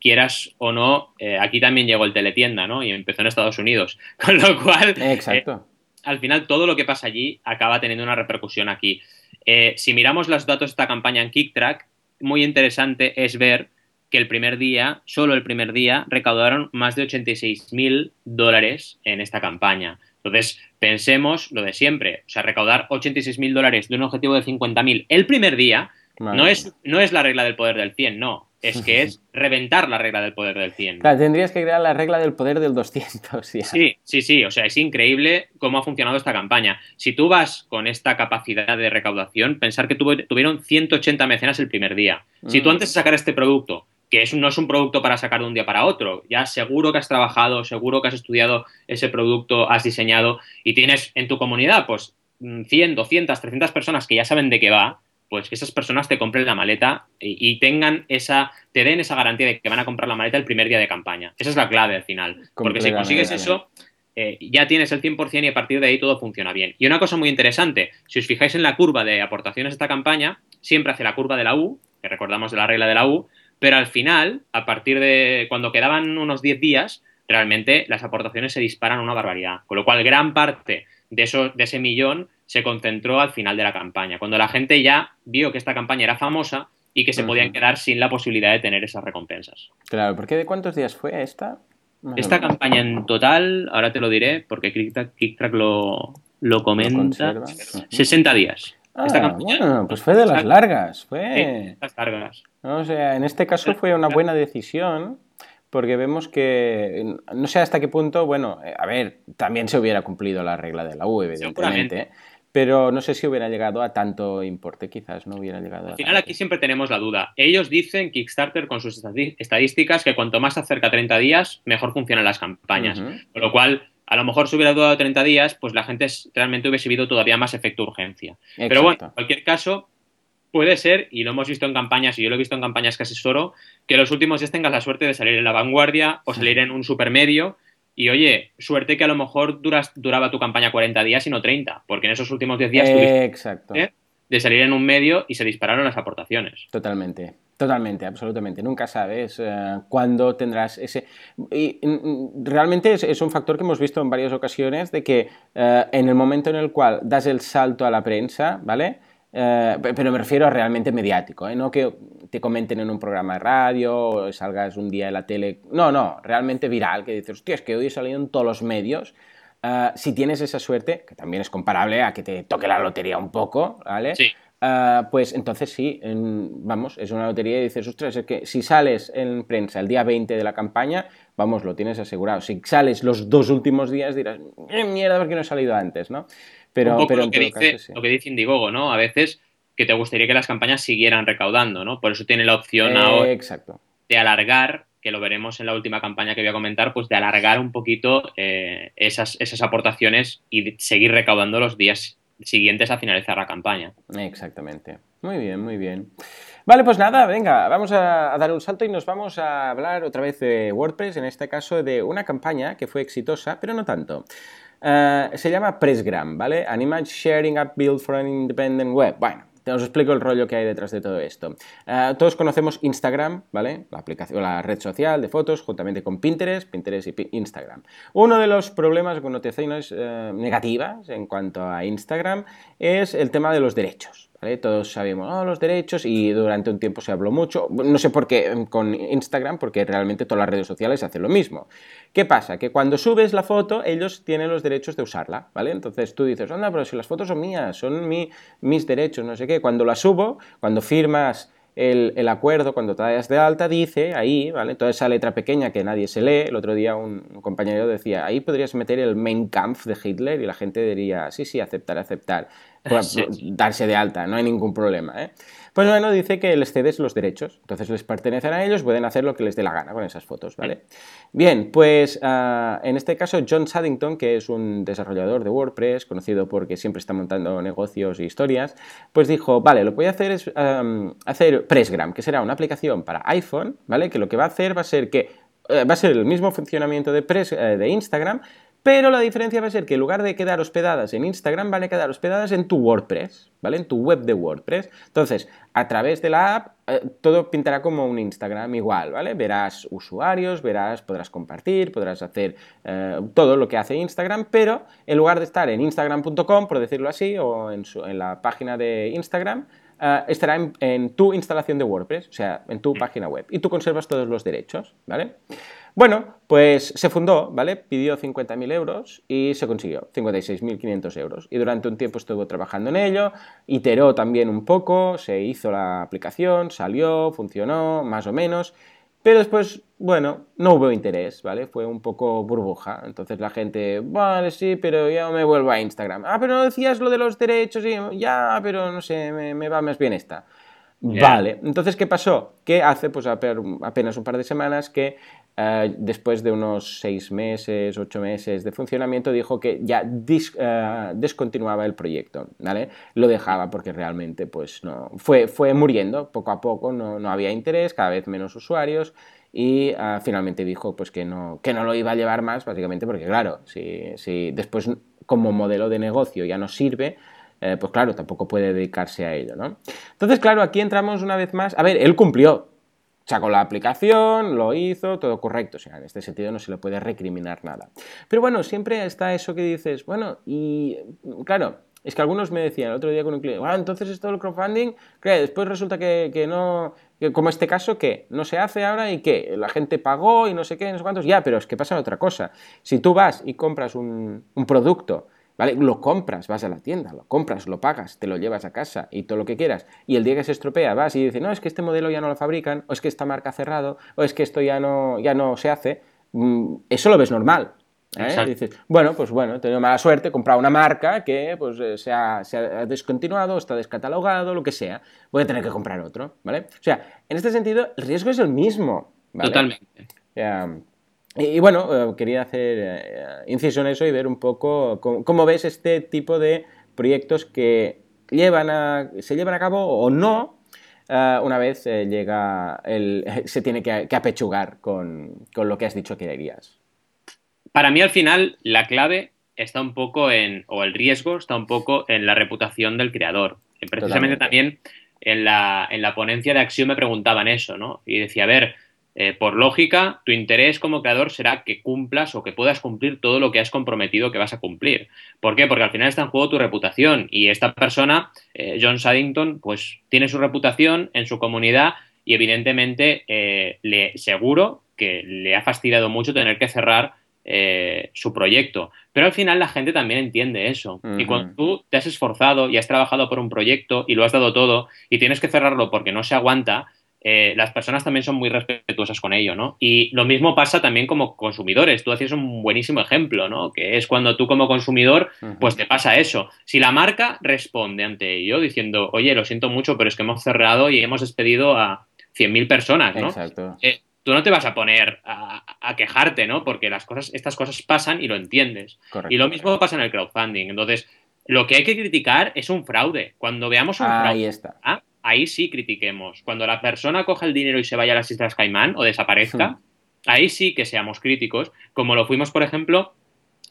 quieras o no, eh, aquí también llegó el teletienda, ¿no? Y empezó en Estados Unidos. Con lo cual, Exacto. Eh, al final todo lo que pasa allí acaba teniendo una repercusión aquí. Eh, si miramos los datos de esta campaña en KickTrack, muy interesante es ver que el primer día, solo el primer día, recaudaron más de 86 mil dólares en esta campaña. Entonces, pensemos lo de siempre, o sea, recaudar 86 mil dólares de un objetivo de 50 mil el primer día no es, no es la regla del poder del 100, no, es que es reventar la regla del poder del 100. Claro, tendrías que crear la regla del poder del 200. Sí, sí, sí, o sea, es increíble cómo ha funcionado esta campaña. Si tú vas con esta capacidad de recaudación, pensar que tuvieron 180 mecenas el primer día. Si tú mm. antes de sacar este producto que es, no es un producto para sacar de un día para otro. Ya seguro que has trabajado, seguro que has estudiado ese producto, has diseñado y tienes en tu comunidad pues 100, 200, 300 personas que ya saben de qué va, pues que esas personas te compren la maleta y, tengan esa, te den esa garantía de que van a comprar la maleta el primer día de campaña. Esa es la clave al final. Porque si consigues eso, eh, ya tienes el 100% y a partir de ahí todo funciona bien. Y una cosa muy interesante, si os fijáis en la curva de aportaciones de esta campaña, siempre hace la curva de la U, que recordamos de la regla de la U, pero al final, a partir de cuando quedaban unos 10 días, realmente las aportaciones se disparan una barbaridad. Con lo cual, gran parte de, eso, de ese millón se concentró al final de la campaña, cuando la gente ya vio que esta campaña era famosa y que se podían quedar sin la posibilidad de tener esas recompensas. Claro, porque ¿de cuántos días fue esta? Esta campaña en total, ahora te lo diré, porque KickTrack, lo, lo comenta, 60 días. Ah, bueno, pues fue de las largas, fue... las largas. O sea, en este caso fue una buena decisión porque vemos que, no sé hasta qué punto, bueno, eh, a ver, también se hubiera cumplido la regla de la U, evidentemente, pero no sé si hubiera llegado a tanto importe, quizás no hubiera llegado Al final aquí siempre tenemos la duda. Ellos dicen, Kickstarter, con sus estadísticas, que cuanto más se acerca a 30 días, mejor funcionan las campañas. Con lo cual, a lo mejor si hubiera durado 30 días, pues la gente realmente hubiese visto todavía más efecto urgencia. Pero bueno, en cualquier caso, puede ser, y lo hemos visto en campañas, y yo lo he visto en campañas que asesoro, que los últimos días tengas la suerte de salir en la vanguardia o salir en un supermedio. Y oye, suerte que a lo mejor duras, duraba tu campaña 40 días y no 30, porque en esos últimos 10 días Exacto. de salir en un medio y se dispararon las aportaciones. Totalmente. Totalmente, absolutamente. Nunca sabes eh, cuándo tendrás ese... Y mm, realmente es, un factor que hemos visto en varias ocasiones de que eh, en el momento en el cual das el salto a la prensa, ¿vale? Eh, pero me refiero a realmente mediático, no que te comenten en un programa de radio o salgas un día en la tele. No, no, realmente viral, que dices, hostia, es que hoy he salido en todos los medios. si tienes esa suerte, que también es comparable a que te toque la lotería un poco, ¿vale? Sí. Ah, pues entonces sí, vamos, es una lotería y dices, ostras, es que si sales en prensa el día 20 de la campaña, vamos, lo tienes asegurado. Si sales los dos últimos días dirás, eh, mierda, porque no he salido antes, ¿no? Pero, pero lo, que dice, lo que dice Indiegogo, ¿no? A veces que te gustaría que las campañas siguieran recaudando, ¿no? Por eso tiene la opción ahora exacto. de alargar, que lo veremos en la última campaña que voy a comentar, pues de alargar un poquito eh, esas, esas aportaciones y seguir recaudando los días siguientes a finalizar la campaña. Exactamente. Muy bien, muy bien. Vale, pues nada, venga, vamos a, dar un salto y nos vamos a hablar otra vez de WordPress, en este caso de una campaña que fue exitosa, pero no tanto. Eh, se llama Pressgram, ¿vale? An Image Sharing App Built for an Independent Web. Bueno, os explico el rollo que hay detrás de todo esto. Eh, todos conocemos Instagram, ¿vale? La aplicación, la red social de fotos, juntamente con Pinterest, Pinterest y Instagram. Uno de los problemas, connotaciones eh, negativas en cuanto a Instagram es el tema de los derechos. Todos sabemos oh, los derechos y durante un tiempo se habló mucho. No sé por qué em, con Instagram, porque realmente todas las redes sociales hacen lo mismo. ¿Qué pasa? Que cuando subes la foto, ellos tienen los derechos de usarla, ¿vale? Entonces tú dices, anda, pero si las fotos son mías, son mis derechos, no sé qué. Cuando las subo, cuando firmas el, acuerdo, cuando te das de alta, dice ahí, ¿vale? Toda esa letra pequeña que nadie se lee. El otro día un, compañero decía, ahí podrías meter el Main Kampf de Hitler y la gente diría, sí, sí, aceptar, aceptar. Pues, darse de alta, no hay ningún problema. ¿eh? Pues bueno, dice que les cedes los derechos, entonces les pertenecen a ellos, pueden hacer lo que les dé la gana con esas fotos, ¿vale? Bien, pues ah, en este caso John Saddington, que es un desarrollador de WordPress, conocido porque siempre está montando negocios y historias, pues dijo, vale, lo que voy a hacer es hacer Pressgram, que será una aplicación para iPhone, ¿vale? Que lo que va a hacer va a ser que eh, va a ser el mismo funcionamiento de, eh, de Instagram, pero la diferencia va a ser que en lugar de quedar hospedadas en Instagram, van a quedar hospedadas en tu WordPress, ¿vale? En tu web de WordPress. Entonces, a través de la app, eh, todo pintará como un Instagram igual, ¿vale? Verás usuarios, verás, podrás compartir, podrás hacer eh, todo lo que hace Instagram, pero en lugar de estar en instagram.com, por decirlo así, o en, la página de Instagram, eh, estará en, tu instalación de WordPress, o sea, en tu página web, y tú conservas todos los derechos, ¿vale? Bueno, pues se fundó, ¿vale? Pidió 50.000 euros y se consiguió 56.500 euros. Y durante un tiempo estuvo trabajando en ello, iteró también un poco, se hizo la aplicación, salió, funcionó, más o menos. Pero después, bueno, no hubo interés, ¿vale? Fue un poco burbuja. Entonces la gente, vale, sí, pero ya me vuelvo a Instagram. Ah, pero no decías lo de los derechos, y ya, pero no sé, me, va más bien esta. Vale, entonces, ¿qué pasó? Que hace pues apenas un par de semanas que eh, después de unos seis meses, ocho meses de funcionamiento, dijo que ya eh, descontinuaba el proyecto, ¿vale? Lo dejaba porque realmente, pues, no, fue, fue muriendo poco a poco, no, no había interés, cada vez menos usuarios, y eh, finalmente dijo pues que no, que no lo iba a llevar más, básicamente porque claro, si, si después como modelo de negocio ya no sirve, pues claro, tampoco puede dedicarse a ello, ¿no? Entonces, claro, aquí entramos una vez más, a ver, él cumplió, sacó la aplicación, lo hizo, todo correcto. O sea, en este sentido no se le puede recriminar nada. Pero bueno, siempre está eso que dices, bueno, y claro, es que algunos me decían el otro día con un cliente, ah, entonces esto del crowdfunding, que después resulta que, no, como este caso, que no se hace ahora y que la gente pagó y no sé qué, no sé cuántos, ya, pero es que pasa otra cosa. Si tú vas y compras un producto ¿Vale? Lo compras, vas a la tienda, lo compras, lo pagas, te lo llevas a casa y todo lo que quieras. Y el día que se estropea vas y dices, no, es que este modelo ya no lo fabrican, o es que esta marca ha cerrado, o es que esto ya no, ya no se hace. Mm, eso lo ves normal. ¿eh? dices, bueno, pues bueno, he tenido mala suerte, he comprado una marca que pues, eh, se, ha, se, ha, descontinuado, está descatalogado, lo que sea. Voy a tener que comprar otro, ¿vale? O sea, en este sentido, el riesgo es el mismo. Totalmente. Y, bueno, eh, quería hacer eh, inciso en eso y ver un poco cómo, ves este tipo de proyectos que llevan a, se llevan a cabo o no eh, una vez llega el, se tiene que, apechugar con, lo que has dicho que harías. Para mí al final la clave está un poco en, o el riesgo está un poco en la reputación del creador. Precisamente también en la, en la ponencia de Acción me preguntaban eso, ¿no? Y decía, a ver, eh, por lógica, tu interés como creador será que cumplas o que puedas cumplir todo lo que has comprometido que vas a cumplir. ¿Por qué? Porque al final está en juego tu reputación y esta persona, eh, John Saddington, pues tiene su reputación en su comunidad y evidentemente eh, le seguro que le ha fastidiado mucho tener que cerrar su proyecto. Pero al final la gente también entiende eso. Y cuando tú te has esforzado y has trabajado por un proyecto y lo has dado todo y tienes que cerrarlo porque no se aguanta, eh, las personas también son muy respetuosas con ello, ¿no? Y lo mismo pasa también como consumidores. Tú hacías un buenísimo ejemplo, ¿no? Que es cuando tú como consumidor, pues te pasa eso. Si la marca responde ante ello diciendo, oye, lo siento mucho, pero es que hemos cerrado y hemos despedido a 100.000 personas, ¿no? Exacto. Eh, tú no te vas a poner a, quejarte, ¿no? Porque las cosas, estas cosas pasan y lo entiendes. Y lo mismo pasa en el crowdfunding. Entonces, lo que hay que criticar es un fraude. Cuando veamos un fraude, Ahí está. ¿ah? Ahí sí critiquemos. Cuando la persona coja el dinero y se vaya a las Islas Caimán o desaparezca, hmm. ahí sí que seamos críticos, como lo fuimos, por ejemplo,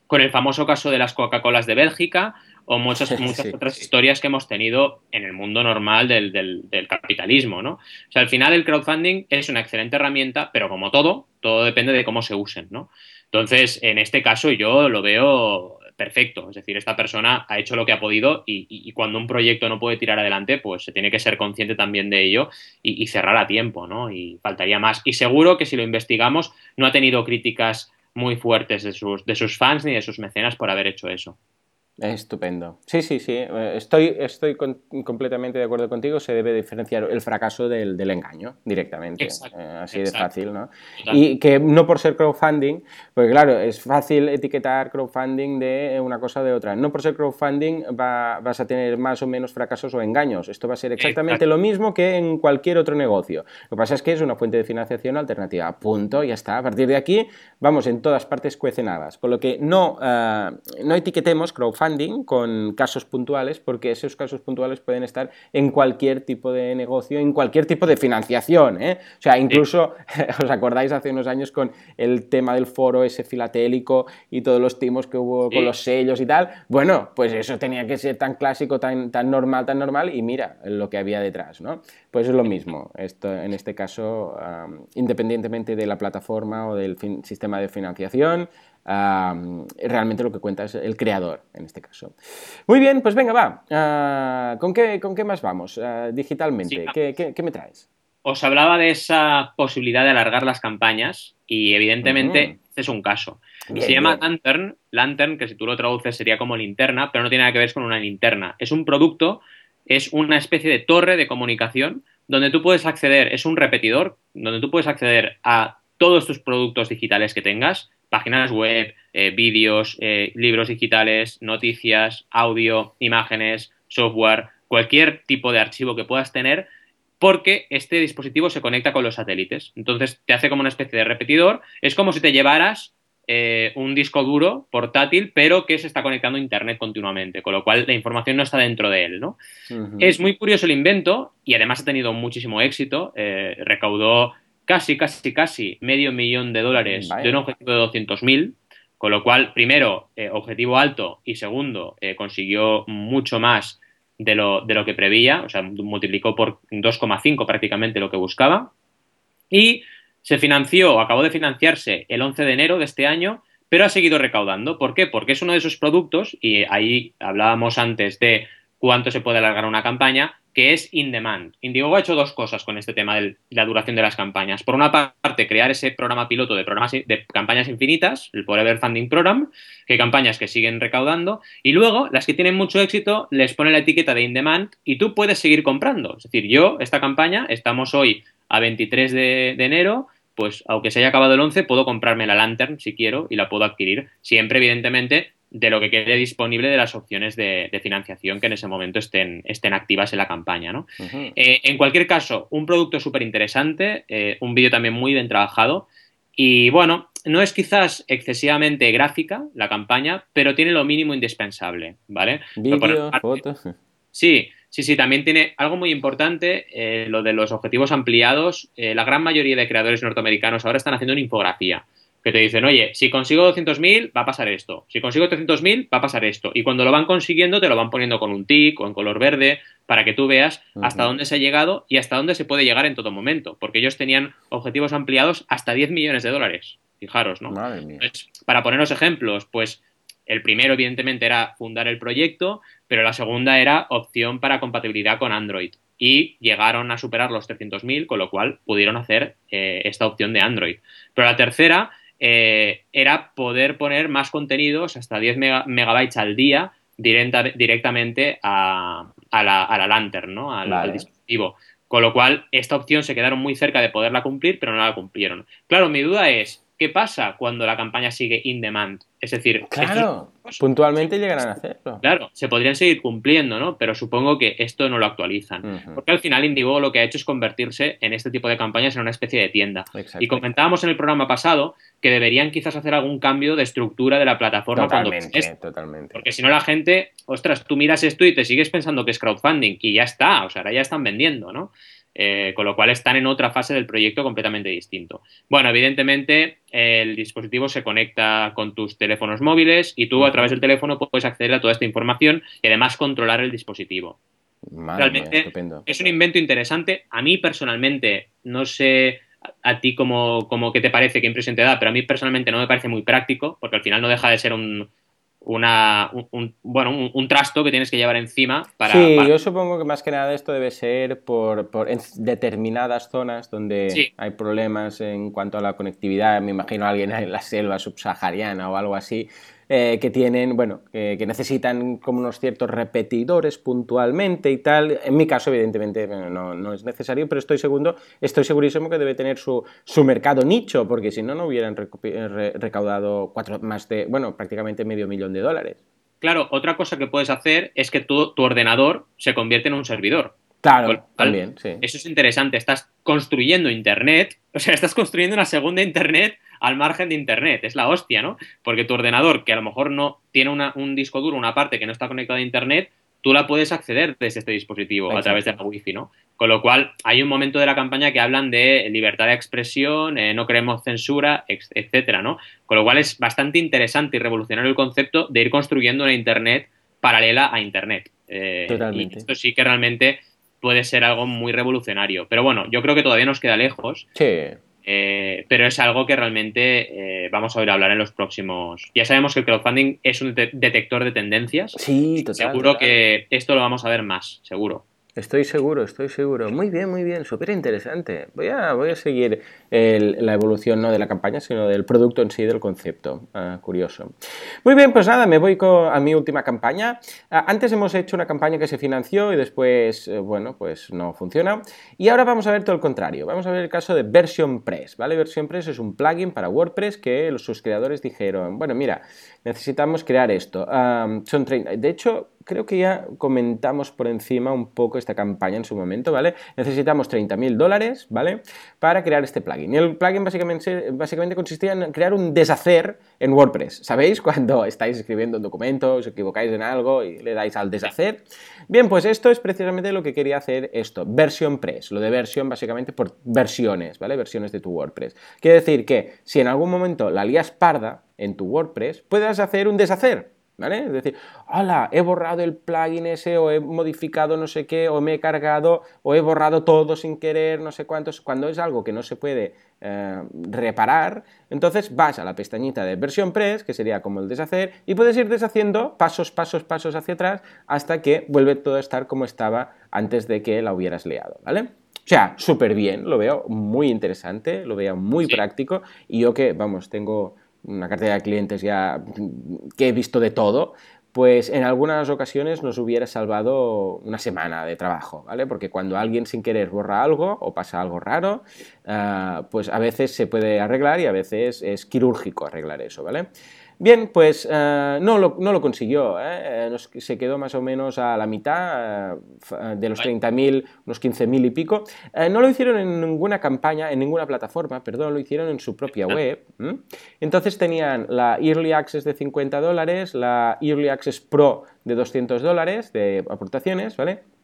con el famoso caso de las Coca-Colas de Bélgica o muchas, muchas otras historias que hemos tenido en el mundo normal del, del, capitalismo, ¿no? O sea, al final el crowdfunding es una excelente herramienta, pero como todo, todo depende de cómo se usen, ¿no? Entonces, en este caso yo lo veo perfecto. Es decir, esta persona ha hecho lo que ha podido y, cuando un proyecto no puede tirar adelante, pues se tiene que ser consciente también de ello y, cerrar a tiempo, ¿no? Y faltaría más. Y seguro que si lo investigamos, no ha tenido críticas muy fuertes de sus, de sus fans ni de sus mecenas por haber hecho eso. Estupendo. Sí, sí, sí. Eh, estoy, estoy completamente de acuerdo contigo. Se debe diferenciar el fracaso del, engaño directamente. Eh, así de fácil, ¿no? Y que no por ser crowdfunding, porque claro, es fácil etiquetar crowdfunding de una cosa o de otra. No por ser crowdfunding vas a tener más o menos fracasos o engaños. Esto va a ser exactamente lo mismo que en cualquier otro negocio. Lo que pasa es que es una fuente de financiación alternativa. Punto, ya está. A partir de aquí, vamos, en todas partes cuecenadas. Con lo que no, eh, no etiquetemos crowdfunding con casos puntuales, porque esos casos puntuales pueden estar en cualquier tipo de negocio, en cualquier tipo de financiación. ¿eh? O sea, incluso, ¿os acordáis hace unos años con el tema del foro ese filatélico y todos los timos que hubo con los sellos y tal? Bueno, pues eso tenía que ser tan clásico, tan, tan normal, tan normal, y mira lo que había detrás, ¿no? Pues es lo mismo. Esto, en este caso, independientemente de la plataforma o del sistema de financiación, realmente lo que cuenta es el creador, en este caso. Muy bien, pues venga, va. Ah, ¿con, qué, ¿Con qué más vamos ah, digitalmente? ¿Qué, me traes? Os hablaba de esa posibilidad de alargar las campañas y evidentemente este es un caso. Se llama Lantern, Lantern, que si tú lo traduces sería como linterna, pero no tiene nada que ver con una linterna. Es un producto, es una especie de torre de comunicación donde tú puedes acceder, es un repetidor, donde tú puedes acceder a todos tus productos digitales que tengas, páginas web, eh, vídeos, eh, libros digitales, noticias, audio, imágenes, software, cualquier tipo de archivo que puedas tener, porque este dispositivo se conecta con los satélites. Entonces te hace como una especie de repetidor. Es como si te llevaras eh, un disco duro portátil, pero que se está conectando a Internet continuamente, con lo cual la información no está dentro de él. ¿no? Es muy curioso el invento y además ha tenido muchísimo éxito. recaudó casi, casi, casi medio millón de dólares de un objetivo de 200.000, con lo cual, primero, eh, objetivo alto y segundo, eh, consiguió mucho más de lo, de lo que prevía, o sea, multiplicó por 2,5 prácticamente lo que buscaba. Y se financió, acabó de financiarse el 11 de enero de este año, pero ha seguido recaudando. ¿Por qué? Porque es uno de esos productos, y ahí hablábamos antes de cuánto se puede alargar una campaña, que es in demand. Indiegogo ha hecho dos cosas con este tema de la duración de las campañas. Por una parte, crear ese programa piloto de, programas, de campañas infinitas, el Forever Funding Program, que hay campañas que siguen recaudando, y luego las que tienen mucho éxito les pone la etiqueta de in demand y tú puedes seguir comprando. Es decir, yo, esta campaña, estamos hoy a 23 de, de enero, pues aunque se haya acabado el 11, puedo comprarme la Lantern si quiero y la puedo adquirir. Siempre, evidentemente, de lo que quede disponible de las opciones de, financiación que en ese momento estén, estén activas en la campaña. ¿no? Eh, en cualquier caso, un producto súper interesante, eh, un vídeo también muy bien trabajado y bueno, no es quizás excesivamente gráfica la campaña, pero tiene lo mínimo indispensable, ¿vale? Vídeo, fotos. Sí, sí, sí, también tiene algo muy importante, eh, lo de los objetivos ampliados. la gran mayoría de creadores norteamericanos ahora están haciendo una infografía que te dicen, oye, si consigo 200.000 va a pasar esto, si consigo 300.000 va a pasar esto. Y cuando lo van consiguiendo te lo van poniendo con un tic o en color verde para que tú veas hasta dónde se ha llegado y hasta dónde se puede llegar en todo momento, porque ellos tenían objetivos ampliados hasta 10 millones de dólares. Fijaros, ¿no? para poneros ejemplos, pues el primero evidentemente era fundar el proyecto, pero la segunda era opción para compatibilidad con Android y llegaron a superar los 300.000, con lo cual pudieron hacer eh, esta opción de Android. Pero la tercera eh, era poder poner más contenidos, hasta 10 megabytes al día, directamente a, la, Lantern, ¿no? al, dispositivo. Con lo cual, esta opción se quedaron muy cerca de poderla cumplir, pero no la cumplieron. Claro, mi duda es, ¿qué pasa cuando la campaña sigue in demand? Es decir, claro, puntualmente llegarán a hacerlo. Claro, se podrían seguir cumpliendo, ¿no? Pero supongo que esto no lo actualizan. Porque al final Indigo lo que ha hecho es convertirse en este tipo de campañas en una especie de tienda. Y comentábamos en el programa pasado que deberían quizás hacer algún cambio de estructura de la plataforma totalmente, cuando totalmente. Porque si no la gente, ostras, tú miras esto y te sigues pensando que es crowdfunding y ya está, o sea, ahora ya están vendiendo, ¿no? Eh, con lo cual están en otra fase del proyecto completamente distinto. Bueno, evidentemente el dispositivo se conecta con tus teléfonos móviles y tú a través del teléfono puedes acceder a toda esta información y además controlar el dispositivo. Realmente es un invento interesante. A mí personalmente, no sé a, ti como, como que te parece, qué impresión te da, pero a mí personalmente no me parece muy práctico porque al final no deja de ser un, una, un, bueno, un, trasto que tienes que llevar encima para... Sí, yo supongo que más que nada esto debe ser por, por en determinadas zonas donde hay problemas en cuanto a la conectividad. Me imagino alguien en la selva subsahariana o algo así, eh, que tienen, bueno, que necesitan como unos ciertos repetidores puntualmente y tal. En mi caso, evidentemente, no, no es necesario, pero estoy seguro, estoy segurísimo que debe tener su, su mercado nicho, porque si no, no hubieran recaudado cuatro, más de, bueno, prácticamente medio millón de dólares. Claro, otra cosa que puedes hacer es que tu, tu ordenador se convierte en un servidor. Claro, también, sí. Eso es interesante. Estás construyendo Internet, o sea, estás construyendo una segunda Internet al margen de Internet. Es la hostia, ¿no? Porque tu ordenador, que a lo mejor no tiene un disco duro, una parte que no está conectada a Internet, tú la puedes acceder desde este dispositivo a través de la Wi-Fi, ¿no? Con lo cual, hay un momento de la campaña que hablan de libertad de expresión, eh, no queremos censura, etcétera, ¿no? Con lo cual es bastante interesante y revolucionario el concepto de ir construyendo una Internet paralela a Internet. Eh, Totalmente. Y esto sí que realmente puede ser algo muy revolucionario. Pero bueno, yo creo que todavía nos queda lejos. Sí. Eh, pero es algo que realmente eh, vamos a oír hablar en los próximos. Ya sabemos que el crowdfunding es un detector de tendencias. Sí, total. Seguro que esto lo vamos a ver más, seguro. Estoy seguro, estoy seguro. Muy bien, muy bien, súper interesante. Voy a, voy a seguir la evolución no de la campaña, sino del producto en sí, del concepto. Ah, curioso. Muy bien, pues nada, me voy a mi última campaña. Ah, antes hemos hecho una campaña que se financió y después, eh, bueno, pues no funciona. Y ahora vamos a ver todo el contrario. Vamos a ver el caso de Version Press, ¿vale? Version Press es un plugin para WordPress que los, sus creadores dijeron, bueno, mira, necesitamos crear esto. Ah, son 30. De hecho, creo que ya comentamos por encima un poco esta campaña en su momento, ¿vale? Necesitamos 30.000 dólares, ¿vale? Para crear este plugin. Y el plugin básicamente, consistía en crear un deshacer en WordPress. ¿Sabéis? Cuando estáis escribiendo un documento, os equivocáis en algo y le dais al deshacer. Bien, pues esto es precisamente lo que quería hacer esto, Version Press. Lo de versión básicamente por versiones, ¿vale? Versiones de tu WordPress. Quiere decir que si en algún momento la lías parda en tu WordPress, puedes hacer un deshacer. ¿Vale? Es decir, hola, he borrado el plugin ese o he modificado no sé qué o me he cargado o he borrado todo sin querer, no sé cuántos. Cuando es algo que no se puede eh, reparar, entonces vas a la pestañita de versión press, que sería como el deshacer, y puedes ir deshaciendo pasos, pasos, pasos hacia atrás hasta que vuelve todo a estar como estaba antes de que la hubieras leado, ¿vale? O sea, súper bien, lo veo muy interesante, lo veo muy práctico y yo que, vamos, tengo una cartera de clientes ya que he visto de todo, pues en algunas ocasiones nos hubiera salvado una semana de trabajo, ¿vale? Porque cuando alguien sin querer borra algo o pasa algo raro, ah, pues a veces se puede arreglar y a veces es quirúrgico arreglar eso, ¿vale? Bien, pues eh, no, lo, no, lo, consiguió, ¿eh? Eh, se quedó más o menos a la mitad de los 30.000, unos 15.000 y pico. no lo hicieron en ninguna campaña, en ninguna plataforma, perdón, lo hicieron en su propia web. Entonces tenían la Early Access de 50 dólares, la Early Access Pro de 200 dólares de aportaciones, ¿vale?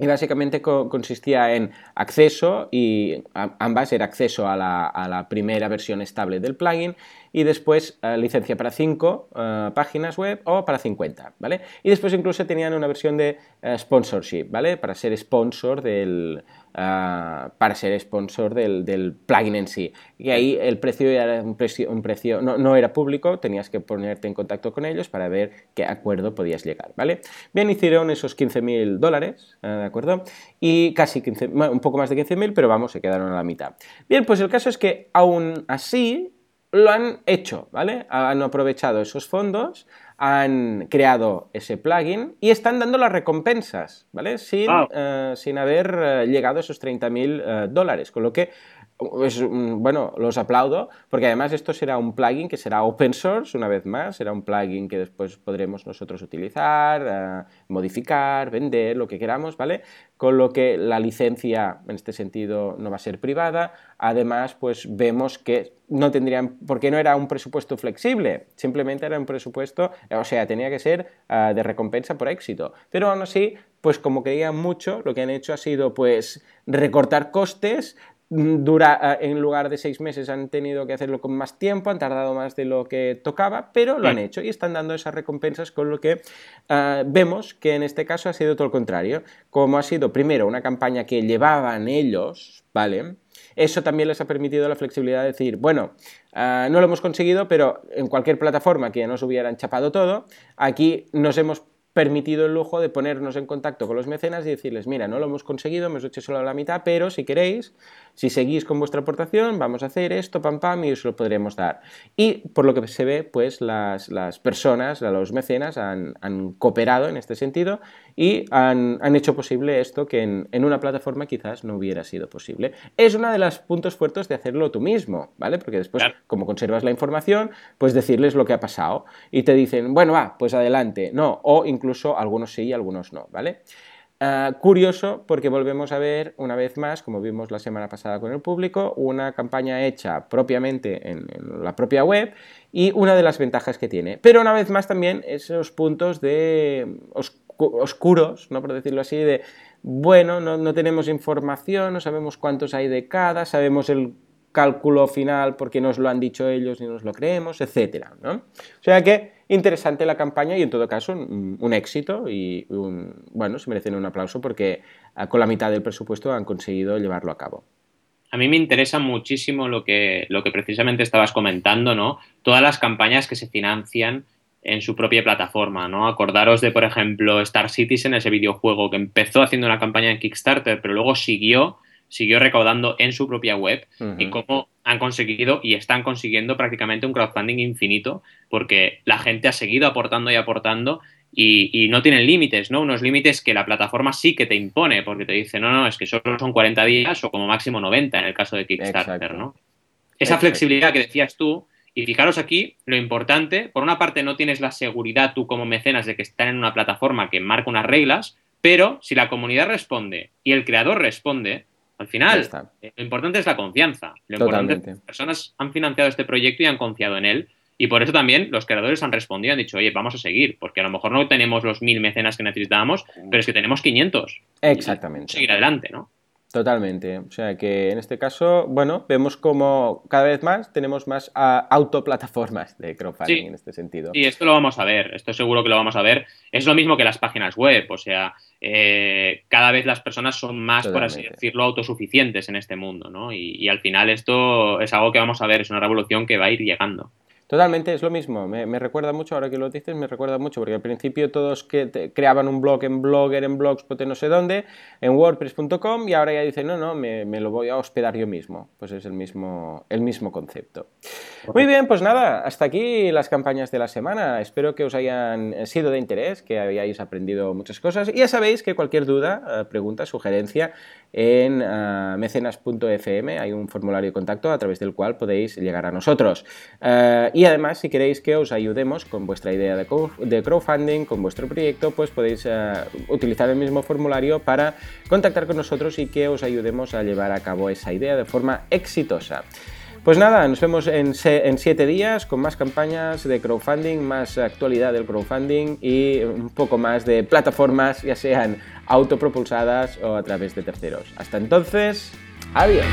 Y básicamente consistía en acceso, y ambas era acceso a la, a la, primera versión estable del plugin y después eh, licencia para 5 eh, páginas web o para 50, ¿vale? Y después incluso tenían una versión de eh, sponsorship, ¿vale? Para ser sponsor del, para ser sponsor del, plugin en sí. Y ahí el precio era un precio, un precio no, no, era público, tenías que ponerte en contacto con ellos para ver qué acuerdo podías llegar, ¿vale? Bien, hicieron esos 15.000 dólares, ¿de acuerdo? Y casi 15, un poco más de 15.000, pero vamos, se quedaron a la mitad. Bien, pues el caso es que aún así lo han hecho, ¿vale? Han aprovechado esos fondos, han creado ese plugin y están dando las recompensas, ¿vale? Sin, eh, sin haber eh, llegado a esos 30.000 eh, dólares, con lo que bueno, los aplaudo, porque además esto será un plugin que será open source, una vez más, será un plugin que después podremos nosotros utilizar, eh, modificar, vender, lo que queramos, ¿vale? Con lo que la licencia, en este sentido, no va a ser privada. Además, pues vemos que no tendrían, porque no era un presupuesto flexible, simplemente era un presupuesto, o sea, tenía que ser eh, de recompensa por éxito. Pero aún así, pues como querían mucho, lo que han hecho ha sido, pues, recortar costes, dura, eh, en lugar de seis meses han tenido que hacerlo con más tiempo, han tardado más de lo que tocaba, pero lo han hecho y están dando esas recompensas con lo que eh, vemos que en este caso ha sido todo lo contrario. Como ha sido primero una campaña que llevaban ellos, ¿vale? Eso también les ha permitido la flexibilidad de decir, bueno, eh, no lo hemos conseguido, pero en cualquier plataforma que ya nos hubieran chapado todo, aquí nos hemos permitido el lujo de ponernos en contacto con los mecenas y decirles, mira, no lo hemos conseguido, hemos hecho solo la mitad, pero si queréis, si seguís con vuestra aportación, vamos a hacer esto, pam, pam, y os lo podremos dar. Y por lo que se ve, pues las, las personas, los mecenas, han, han, cooperado en este sentido y han, han hecho posible esto que en, en, una plataforma quizás no hubiera sido posible. Es uno de los puntos fuertes de hacerlo tú mismo, ¿vale? Porque después, como conservas la información, pues decirles lo que ha pasado y te dicen, bueno, va, pues adelante, no, o incluso incluso algunos sí y algunos no, ¿vale? Ah, curioso porque volvemos a ver una vez más, como vimos la semana pasada con el público, una campaña hecha propiamente en, la propia web y una de las ventajas que tiene. Pero una vez más también esos puntos de oscuros, ¿no? por decirlo así, de bueno, no, no tenemos información, no sabemos cuántos hay de cada, sabemos el cálculo final porque nos lo han dicho ellos y nos lo creemos, etcétera, ¿no? O sea que interesante la campaña y en todo caso un, éxito y un, bueno, se merecen un aplauso porque ah, con la mitad del presupuesto han conseguido llevarlo a cabo. a mí me interesa muchísimo lo que, lo que precisamente estabas comentando, ¿no? Todas las campañas que se financian en su propia plataforma, ¿no? Acordaros de, por ejemplo, Star Citizen, ese videojuego que empezó haciendo una campaña en Kickstarter, pero luego siguió, siguió recaudando en su propia web y cómo han conseguido y están consiguiendo prácticamente un crowdfunding infinito porque la gente ha seguido aportando y aportando y, no tienen límites, ¿no? Unos límites que la plataforma sí que te impone, porque te dice, no, no, es que solo son 40 días o como máximo 90 en el caso de Kickstarter, ¿no? Esa flexibilidad que decías tú, y fijaros aquí, lo importante, por una parte no tienes la seguridad tú como mecenas de que están en una plataforma que marca unas reglas, pero si la comunidad responde y el creador responde, al final lo importante es la confianza. Lo importante es que las personas han financiado este proyecto y han confiado en él y por eso también los creadores han respondido, han dicho, oye, vamos a seguir, porque a lo mejor no tenemos los mil mecenas que necesitábamos, pero es que tenemos 500. Exactamente. Seguir adelante, ¿no? Totalmente. O sea que en este caso, bueno, vemos como cada vez más tenemos más ah, autoplataformas de crowdfunding en este sentido. Y esto lo vamos a ver, esto seguro que lo vamos a ver. Es lo mismo que las páginas web, o sea, eh, cada vez las personas son más, por así decirlo, autosuficientes en este mundo, ¿no? y al final esto es algo que vamos a ver, es una revolución que va a ir llegando. Totalmente, es lo mismo. Me, recuerda mucho, ahora que lo dices, me recuerda mucho, porque al principio todos que creaban un blog en Blogger, en Blogspot, no sé dónde, en WordPress.com, y ahora ya dicen, no, no, me, lo voy a hospedar yo mismo. Pues es el mismo, el mismo concepto. Muy bien, pues nada, hasta aquí las campañas de la semana. Espero que os hayan sido de interés, que hayáis aprendido muchas cosas. Y ya sabéis que cualquier duda, eh, pregunta, sugerencia, en uh, mecenas.fm hay un formulario de contacto a través del cual podéis llegar a nosotros. Uh, y además, si queréis que os ayudemos con vuestra idea de, crowdfunding, con vuestro proyecto, pues podéis uh, utilizar el mismo formulario para contactar con nosotros y que os ayudemos a llevar a cabo esa idea de forma exitosa. Pues nada, nos vemos en, en, siete días con más campañas de crowdfunding, más actualidad del crowdfunding y un poco más de plataformas, ya sean autopropulsadas o a través de terceros. Hasta entonces, adiós.